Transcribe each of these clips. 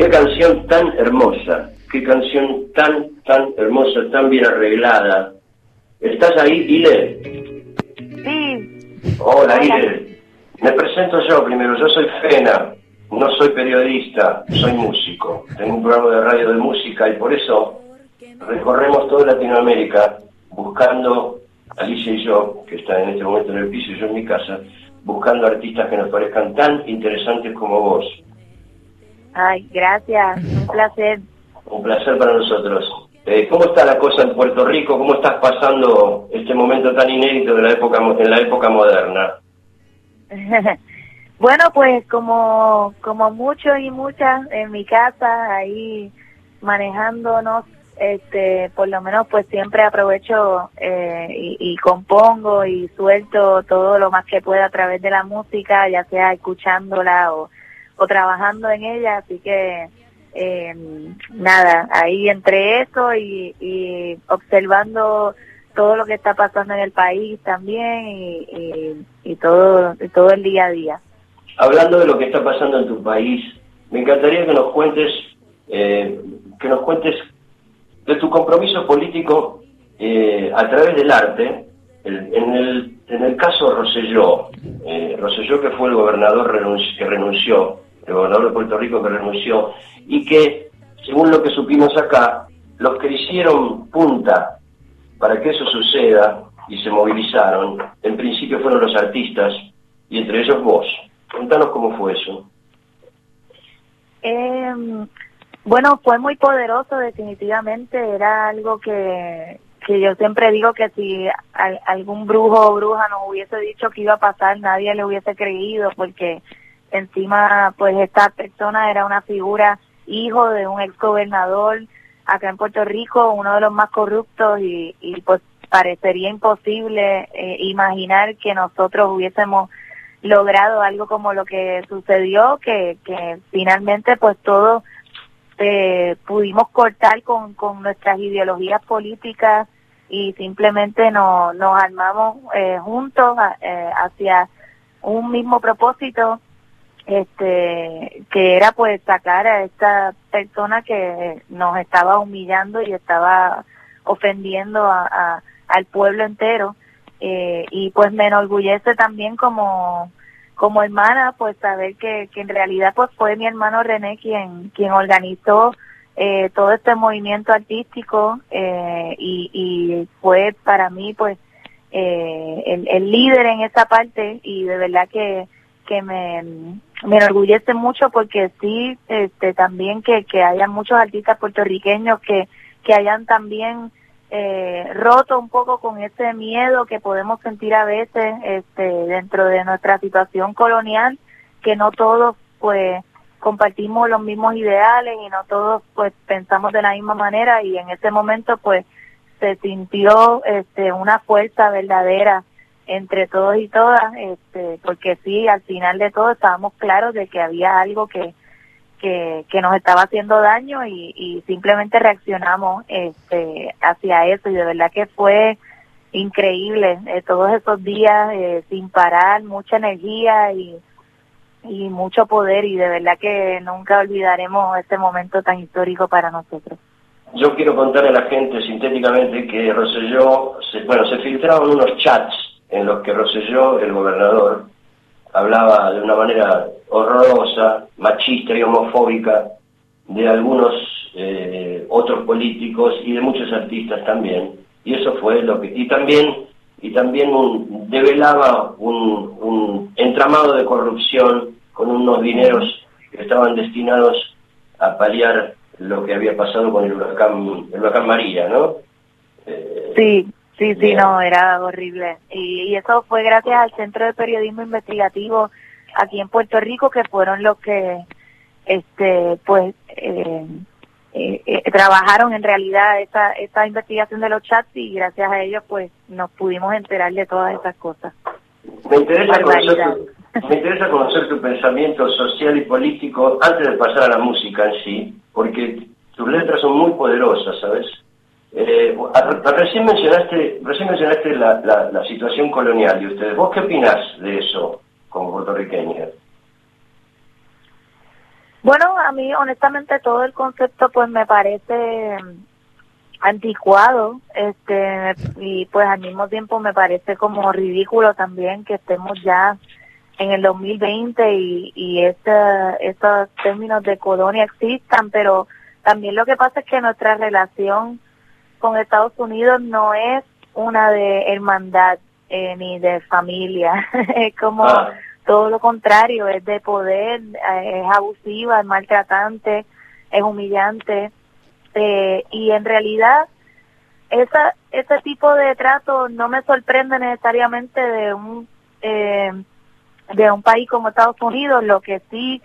Qué canción tan hermosa, qué canción tan, tan hermosa, tan bien arreglada. ¿Estás ahí, Ile? Sí. Hola, Ile. Me presento yo primero, yo soy Fena, no soy periodista, soy músico. Tengo un programa de radio de música y por eso recorremos toda Latinoamérica buscando, Alicia y yo, que está en este momento en el piso y yo en mi casa, buscando artistas que nos parezcan tan interesantes como vos. Ay, gracias, un placer. Un placer para nosotros. Eh, ¿Cómo está la cosa en Puerto Rico? ¿Cómo estás pasando este momento tan inédito de la época en la época moderna? bueno, pues como como muchos y muchas en mi casa ahí manejándonos este por lo menos pues siempre aprovecho eh, y, y, compongo y suelto todo lo más que pueda a través de la música ya sea escuchándola o, o trabajando en ella así que eh, nada ahí entre eso y, y, observando todo lo que está pasando en el país también y, y, todo todo el día a día hablando de lo que está pasando en tu país me encantaría que nos cuentes eh, que nos cuentes de tu compromiso político eh, a través del arte. El, en, el, en el caso Rosselló, eh, Rosselló que fue el gobernador renunci que renunció, el gobernador de Puerto Rico que renunció, y que, según lo que supimos acá, los que hicieron punta para que eso suceda y se movilizaron, en principio fueron los artistas, y entre ellos vos. Contanos cómo fue eso. Eh, bueno, fue muy poderoso, definitivamente. Era algo que, que yo siempre digo que si al, algún brujo o bruja nos hubiese dicho que iba a pasar, nadie le hubiese creído, porque encima, pues esta persona era una figura hijo de un ex gobernador acá en Puerto Rico, uno de los más corruptos, y, y pues parecería imposible eh, imaginar que nosotros hubiésemos logrado algo como lo que sucedió, que, que finalmente pues todo eh, pudimos cortar con, con nuestras ideologías políticas y simplemente no, nos armamos eh, juntos eh, hacia un mismo propósito este que era pues sacar a esta persona que nos estaba humillando y estaba ofendiendo a, al pueblo entero. Eh, y pues me enorgullece también como como hermana, pues saber que, que en realidad pues fue mi hermano René quien, quien organizó eh, todo este movimiento artístico eh, y, y fue para mí pues eh, el, el líder en esa parte. Y de verdad que, que me, me enorgullece mucho porque sí, este, también que, que haya muchos artistas puertorriqueños que, que hayan también eh, roto un poco con ese miedo que podemos sentir a veces este, dentro de nuestra situación colonial, que no todos pues compartimos los mismos ideales y no todos pues pensamos de la misma manera y en ese momento pues se sintió este una fuerza verdadera entre todos y todas este porque sí al final de todo estábamos claros de que había algo que que, nos estaba haciendo daño y, simplemente reaccionamos este, hacia eso y de verdad que fue increíble eh, todos esos días eh, sin parar, mucha energía y, y mucho poder y de verdad que nunca olvidaremos este momento tan histórico para nosotros. Yo quiero contarle a la gente sintéticamente que Roselló, se, bueno, se filtraron unos chats en los que Roselló, el gobernador, hablaba de una manera horrorosa, machista y homofóbica de algunos eh, otros políticos y de muchos artistas también. Y eso fue lo que... Y también, y también un, develaba un, un entramado de corrupción con unos dineros que estaban destinados a paliar lo que había pasado con el huracán, el huracán María, ¿no? Eh, sí, Sí, sí, no, era horrible. Y, y, eso fue gracias al Centro de Periodismo Investigativo aquí en Puerto Rico, que fueron los que, este, pues, eh, eh, eh, trabajaron en realidad esta, esta investigación de los chats y gracias a ellos, pues, nos pudimos enterar de todas esas cosas. Me interesa, conocer tu, me interesa conocer tu pensamiento social y político antes de pasar a la música en sí, porque tus letras son muy poderosas, ¿sabes? Eh, recién mencionaste, recién mencionaste la, la, situación colonial de ustedes. ¿Vos qué opinás de eso como puertorriqueña? Bueno, a mí honestamente todo el concepto pues me parece anticuado este y pues al mismo tiempo me parece como ridículo también que estemos ya en el 2020 y, y este, estos términos de colonia existan, pero también lo que pasa es que nuestra relación con Estados Unidos no es una de hermandad eh, ni de familia, es como ah. todo lo contrario, es de poder, eh, es abusiva, es maltratante, es humillante eh, y en realidad esa, ese tipo de trato no me sorprende necesariamente de un eh, de un país como Estados Unidos. Lo que sí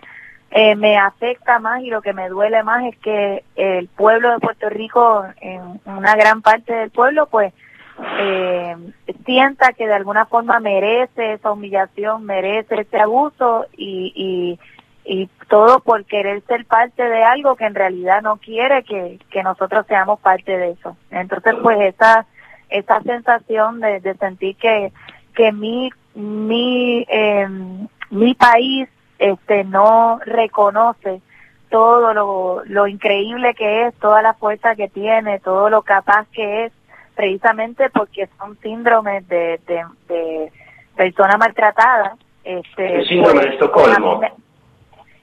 eh, me afecta más y lo que me duele más es que el pueblo de Puerto Rico, en una gran parte del pueblo, pues eh, sienta que de alguna forma merece esa humillación, merece ese abuso y, y y todo por querer ser parte de algo que en realidad no quiere que, que nosotros seamos parte de eso. Entonces, pues esa esa sensación de, de sentir que que mi mi eh, mi país este no reconoce todo lo, lo increíble que es, toda la fuerza que tiene, todo lo capaz que es, precisamente porque son síndromes de, de, de personas maltratadas. Este, el síndrome de pues, Estocolmo.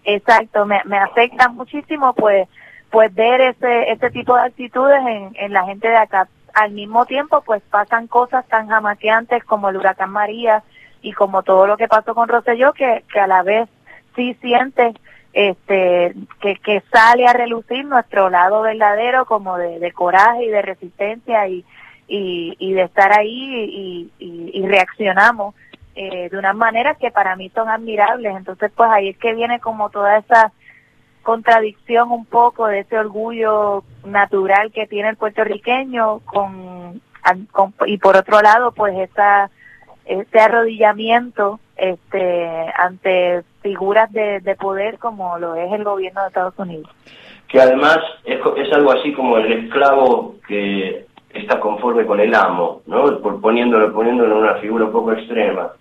Exacto, me, me afecta muchísimo pues pues ver ese ese tipo de actitudes en, en la gente de acá. Al mismo tiempo pues pasan cosas tan jamaqueantes como el huracán María y como todo lo que pasó con Rosselló que, que a la vez sí siente este que, que sale a relucir nuestro lado verdadero como de, de coraje y de resistencia y, y, y de estar ahí y, y, y reaccionamos eh, de unas maneras que para mí son admirables. Entonces, pues ahí es que viene como toda esa contradicción un poco de ese orgullo natural que tiene el puertorriqueño con, y por otro lado, pues esa ese arrodillamiento este ante figuras de, de poder como lo es el gobierno de Estados Unidos. Que además es, es algo así como el esclavo que está conforme con el amo, ¿no? Por poniéndolo, poniéndolo en una figura un poco extrema.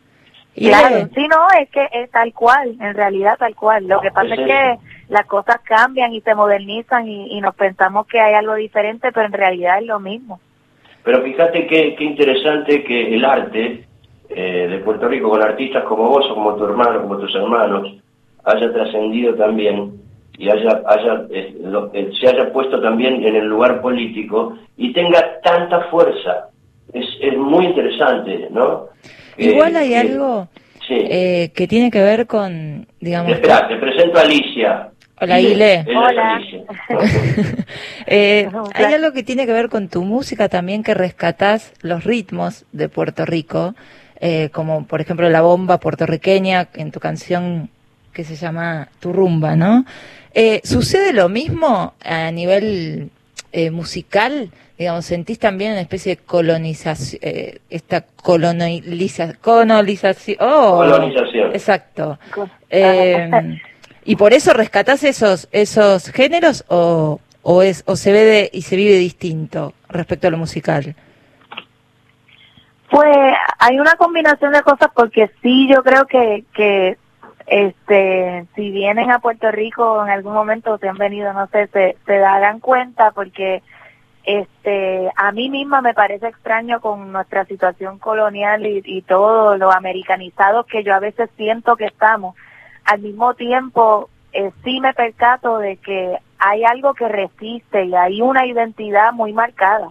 Claro, sí, no, es que es tal cual, en realidad tal cual. Lo que pasa es que las cosas cambian y se modernizan y, nos pensamos que hay algo diferente, pero en realidad es lo mismo. Pero fíjate qué, qué interesante que el arte eh, de Puerto Rico, con artistas como vos o como tu hermano, como tus hermanos, haya trascendido también y haya, haya eh, eh, se haya puesto también en el lugar político y tenga tanta fuerza. Es, es muy interesante, ¿no? Igual hay algo eh, que tiene que ver con, digamos... Espera, te presento a Alicia. Hola, Ile. Hola. eh, hay algo que tiene que ver con tu música también que rescatás los ritmos de Puerto Rico, eh, como por ejemplo la bomba puertorriqueña en tu canción que se llama Tu Rumba, ¿no? Eh, ¿Sucede lo mismo a nivel eh, musical? digamos, sentís también una especie de colonización, eh, esta colonización, colonización, oh, colonización. Exacto. Eh, ¿Y por eso rescatás esos, esos géneros o, o, es, o se ve y se vive distinto respecto a lo musical? Pues hay una combinación de cosas porque sí, yo creo que, que este si vienen a Puerto Rico en algún momento se han venido no sé se, se darán cuenta porque este, a mí misma me parece extraño con nuestra situación colonial y, todo lo americanizado que yo a veces siento que estamos. Al mismo tiempo, eh, sí me percato de que hay algo que resiste y hay una identidad muy marcada.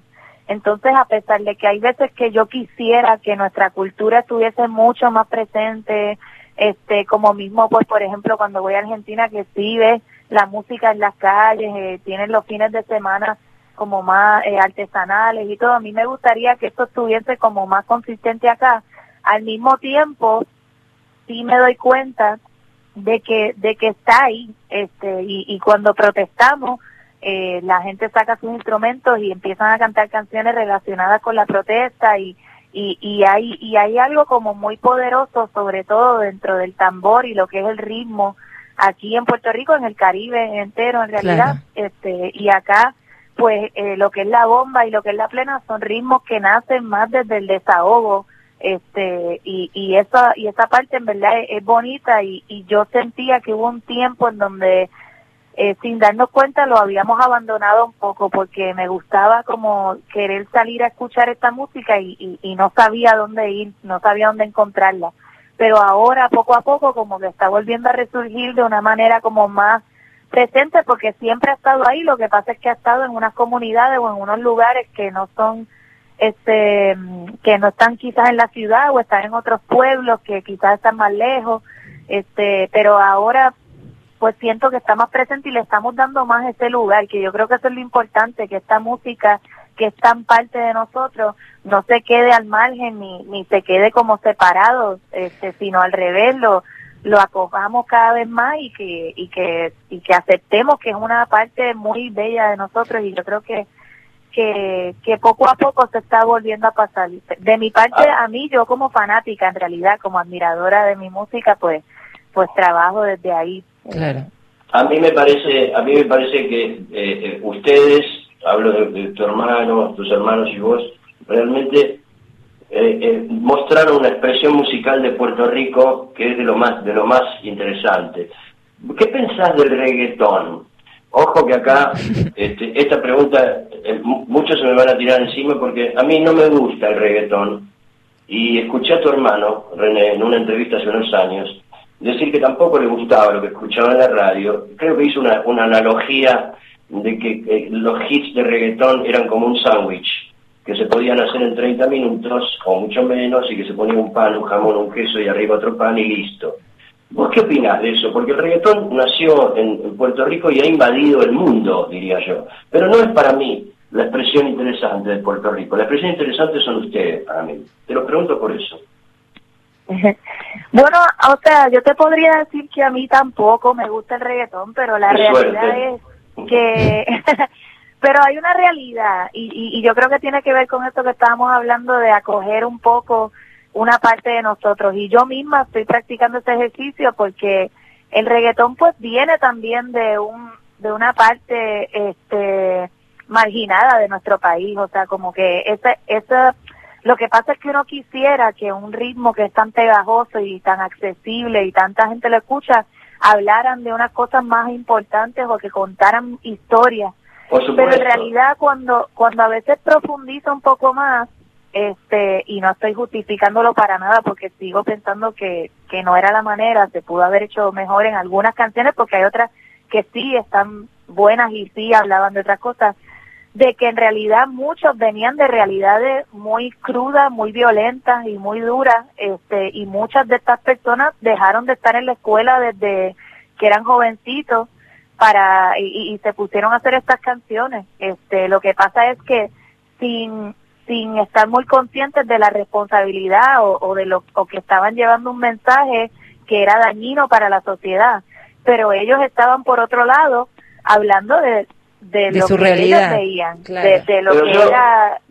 Entonces, a pesar de que hay veces que yo quisiera que nuestra cultura estuviese mucho más presente, este, como mismo, pues, por ejemplo, cuando voy a Argentina, que sí ve la música en las calles, eh, tienen los fines de semana como más eh, artesanales y todo. A mí me gustaría que esto estuviese como más consistente acá. Al mismo tiempo, sí me doy cuenta de que de que está ahí este y cuando protestamos eh, la gente saca sus instrumentos y empiezan a cantar canciones relacionadas con la protesta y, y, y hay y hay algo como muy poderoso sobre todo dentro del tambor y lo que es el ritmo aquí en Puerto Rico en el Caribe entero en realidad. Este y acá pues eh, lo que es la bomba y lo que es la plena son ritmos que nacen más desde el desahogo este y, y esa y esa parte en verdad es, bonita y, y yo sentía que hubo un tiempo en donde eh, sin darnos cuenta lo habíamos abandonado un poco porque me gustaba como querer salir a escuchar esta música y, y, no sabía dónde ir, no sabía dónde encontrarla. Pero ahora, poco a poco, como que está volviendo a resurgir de una manera como más presente porque siempre ha estado ahí, lo que pasa es que ha estado en unas comunidades o en unos lugares que no son este que no están quizás en la ciudad o están en otros pueblos que quizás están más lejos este pero ahora pues siento que está más presente y le estamos dando más ese lugar, que yo creo que eso es lo importante, que esta música que es tan parte de nosotros no se quede al margen ni, ni se quede como separado, este, sino al revés, lo, lo acojamos cada vez más y que, y que, y que aceptemos que es una parte muy bella de nosotros y yo creo que, que, que poco a poco se está volviendo a pasar. De mi parte, ah. a mí, yo como fanática, en realidad, como admiradora de mi música, pues, pues trabajo desde ahí Claro. A mí me parece, a mí me parece que eh, eh, ustedes, hablo de, tu hermano, tus hermanos y vos, realmente eh, mostraron una expresión musical de Puerto Rico que es de lo más, de lo más interesante. ¿Qué pensás del reggaetón? Ojo que acá este, esta pregunta muchos se me van a tirar encima porque a mí no me gusta el reggaetón y escuché a tu hermano, René, en una entrevista hace unos años decir que tampoco le gustaba lo que escuchaba en la radio, creo que hizo una, una analogía de que los hits de reggaetón eran como un sándwich, que se podían hacer en 30 minutos o mucho menos y que se ponía un pan, un jamón, un queso y arriba otro pan y listo. ¿Vos qué opinás de eso? Porque el reggaetón nació en, Puerto Rico y ha invadido el mundo, diría yo. Pero no es para mí la expresión interesante de Puerto Rico. La expresión interesante son ustedes para mí. Te lo pregunto por eso. Bueno, o sea, yo te podría decir que a mí tampoco me gusta el reggaetón, pero la realidad es que... pero hay una realidad y, y, yo creo que tiene que ver con esto que estábamos hablando de acoger un poco una parte de nosotros. Y yo misma estoy practicando este ejercicio porque el reggaetón pues viene también de un de una parte este marginada de nuestro país. O sea como que ese esa lo que pasa es que uno quisiera que un ritmo que es tan pegajoso y tan accesible y tanta gente lo escucha, hablaran de unas cosas más importantes o que contaran historias. Pero en realidad cuando, cuando a veces profundizo un poco más, este, y no estoy justificándolo para nada porque sigo pensando que, que no era la manera, se pudo haber hecho mejor en algunas canciones porque hay otras que sí están buenas y sí hablaban de otras cosas, de que en realidad muchos venían de realidades muy crudas, muy violentas y muy duras, este, y muchas de estas personas dejaron de estar en la escuela desde que eran jovencitos para y, se pusieron a hacer estas canciones. Este, lo que pasa es que sin sin estar muy conscientes de la responsabilidad o, de lo o que estaban llevando un mensaje que era dañino para la sociedad, pero ellos estaban por otro lado hablando de de, lo su que realidad. ellos veían, de, lo que yo, era...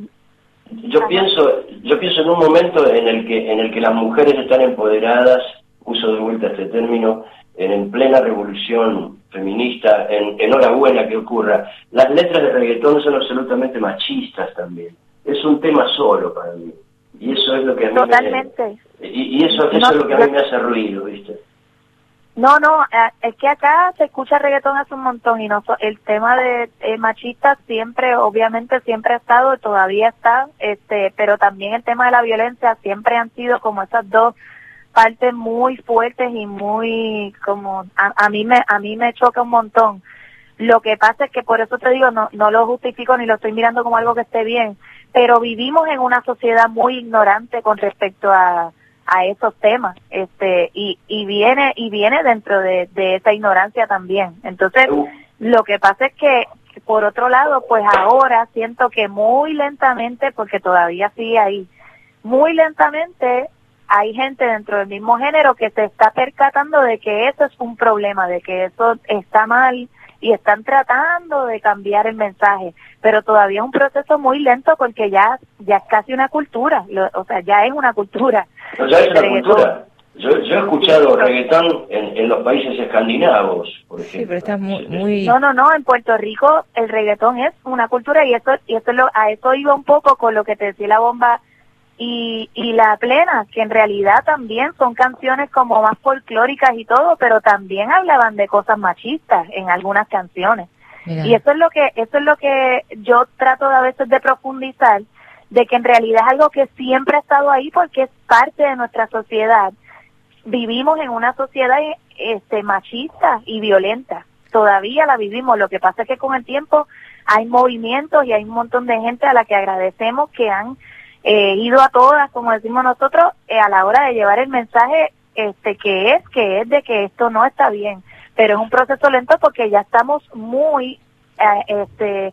Yo pienso, yo pienso en un momento en el que en el que las mujeres están empoderadas, uso de vuelta este término, en, plena revolución feminista, en, enhorabuena que ocurra. Las letras de reggaetón son absolutamente machistas también. Es un tema solo para mí. Y eso es lo que a mí Totalmente. y, eso, eso es lo que a mí me hace ruido, ¿viste? No, no, eh, es que acá se escucha reggaetón hace un montón y no el tema de eh, machistas siempre, obviamente siempre ha estado, todavía está, este, pero también el tema de la violencia siempre han sido como esas dos partes muy fuertes y muy como a, a mí me a mí me choca un montón. Lo que pasa es que por eso te digo no no lo justifico ni lo estoy mirando como algo que esté bien, pero vivimos en una sociedad muy ignorante con respecto a a esos temas este y, y viene y viene dentro de, de esa ignorancia también. Entonces lo que pasa es que por otro lado pues ahora siento que muy lentamente porque todavía sigue ahí muy lentamente hay gente dentro del mismo género que se está percatando de que eso es un problema de que eso está mal y están tratando de cambiar el mensaje, pero todavía es un proceso muy lento porque ya ya es casi una cultura, o sea, ya es una cultura. ya es una cultura. Yo, yo, he escuchado reggaetón en, en, los países escandinavos, por ejemplo. Sí, pero está muy, muy... No, no, no, en Puerto Rico el reggaetón es una cultura y eso, y eso lo, a eso iba un poco con lo que te decía la bomba y, y La Plena, que en realidad también son canciones como más folclóricas y todo, pero también hablaban de cosas machistas en algunas canciones. Y eso es lo que eso es lo que yo trato de a veces de profundizar de que en realidad es algo que siempre ha estado ahí porque es parte de nuestra sociedad. Vivimos en una sociedad este machista y violenta. Todavía la vivimos. Lo que pasa es que con el tiempo hay movimientos y hay un montón de gente a la que agradecemos que han eh, ido a todas, como decimos nosotros, eh, a la hora de llevar el mensaje este que es, que es de que esto no está bien. Pero es un proceso lento porque ya estamos muy eh, este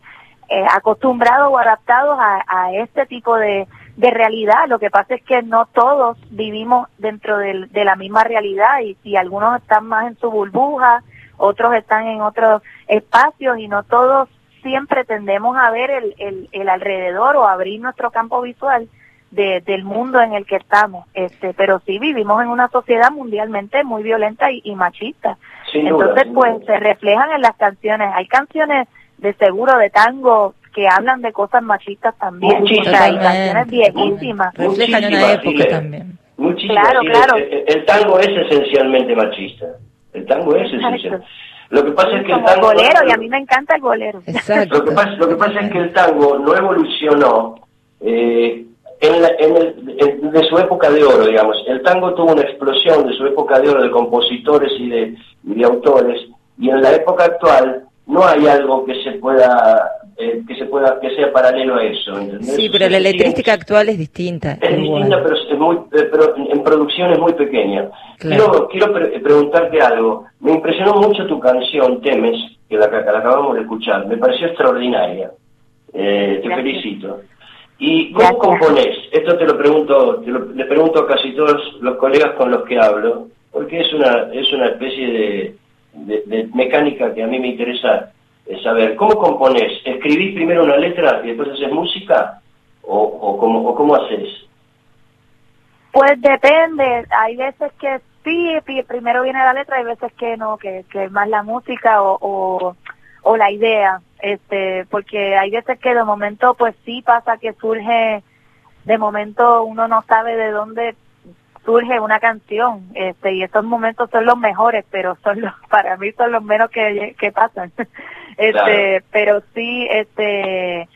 eh, acostumbrados o adaptados a, este tipo de, realidad. Lo que pasa es que no todos vivimos dentro de, la misma realidad y si algunos están más en su burbuja, otros están en otros espacios y no todos siempre tendemos a ver el, el, alrededor o abrir nuestro campo visual del mundo en el que estamos. Este, pero sí vivimos en una sociedad mundialmente muy violenta y, machista. Entonces, pues se reflejan en las canciones. Hay canciones de seguro de tango que hablan de cosas machistas también. Muchísimas. hay canciones viejísimas. Reflejan una época también. Claro, claro. El, tango es esencialmente machista. El tango es esencialmente. Lo que pasa es que el tango... bolero, y a mí me encanta el bolero. Lo que pasa, lo que pasa es que el tango no evolucionó eh, en, en el, de su época de oro, digamos. El tango tuvo una explosión de su época de oro de compositores y de, y de autores, y en la época actual no hay algo que se pueda eh, que se pueda que sea paralelo a eso sí pero la electrística actual es distinta es distinta pero, es muy, eh, pero en producción es muy pequeña. Quiero quiero preguntarte algo. Me impresionó mucho tu canción Temes que la, acabamos de escuchar. Me pareció extraordinaria. Eh, te felicito. Y cómo componés esto te lo pregunto le pregunto a casi todos los colegas con los que hablo porque es una es una especie de de, mecánica que a mí me interesa saber. ¿Cómo compones? ¿Escribís primero una letra y después haces música? ¿O, o, cómo, o cómo haces? Pues depende. Hay veces que sí, primero viene la letra, hay veces que no, que, que más la música o, o, o la idea. este Porque hay veces que de momento pues sí pasa que surge, de momento uno no sabe de dónde surge una canción este y estos momentos son los mejores pero son los para mí son los menos que, que pasan este pero sí este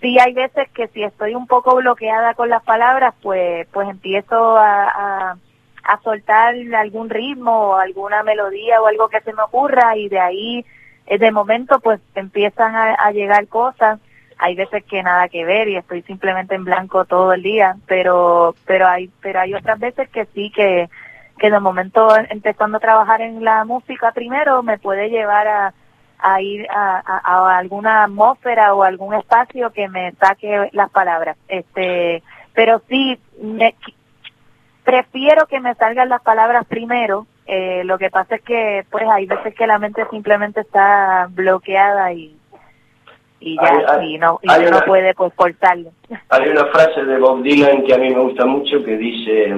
sí hay veces que si estoy un poco bloqueada con las palabras pues pues empiezo a, a, soltar algún ritmo o alguna melodía o algo que se me ocurra y de ahí eh, de momento pues empiezan a llegar cosas. Hay veces que nada que ver y estoy simplemente en blanco todo el día, pero pero hay pero hay otras veces que sí que que de momento empezando a trabajar en la música primero me puede llevar a, a ir a, a, alguna atmósfera o algún espacio que me saque las palabras. Este, pero sí me, prefiero que me salgan las palabras primero. Eh, lo que pasa es que pues hay veces que la mente simplemente está bloqueada y y ya y no, y no puede pues cortarlo. Hay una frase de Bob Dylan que a mí me gusta mucho que dice,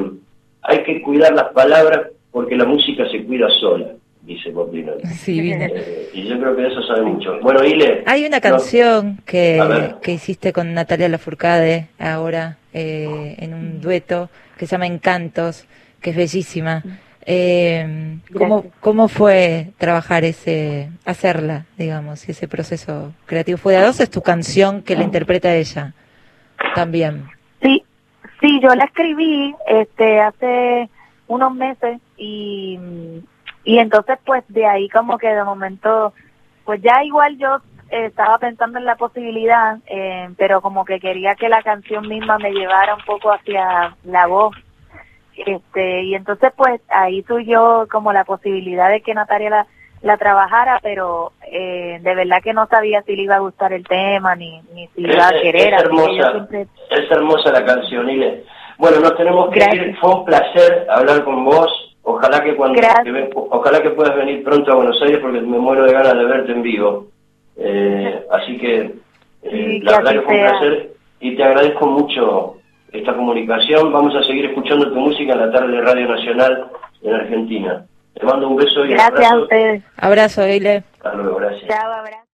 hay que cuidar las palabras porque la música se cuida sola, dice Bob Dylan. Sí, eh, y yo creo que eso sabe mucho. Bueno, Ile... Hay una canción que, que hiciste con Natalia Lafourcade ahora eh, en un dueto que se llama Encantos, que es bellísima. Eh, ¿cómo, ¿Cómo fue trabajar ese, hacerla, digamos, ese proceso creativo? ¿Fue de a dos? ¿Es tu canción que la interpreta ella también? Sí, sí, yo la escribí este hace unos meses y, y entonces pues de ahí como que de momento, pues ya igual yo estaba pensando en la posibilidad, eh, pero como que quería que la canción misma me llevara un poco hacia la voz. Este y entonces pues ahí yo como la posibilidad de que Natalia la, la trabajara pero eh, de verdad que no sabía si le iba a gustar el tema ni, ni si iba a querer es hermosa. es hermosa la canción Ile bueno nos tenemos que ir. Fue un placer hablar con vos ojalá que cuando ojalá que puedas venir pronto a Buenos Aires porque me muero de ganas de verte en vivo eh, así que eh, la verdad que fue un placer y te agradezco mucho esta comunicación. Vamos a seguir escuchando tu música en la tarde de Radio Nacional en Argentina. Te mando un beso y gracias abrazo. Gracias a ustedes. Abrazo, Eile. Hasta luego, gracias. Chao, abrazo.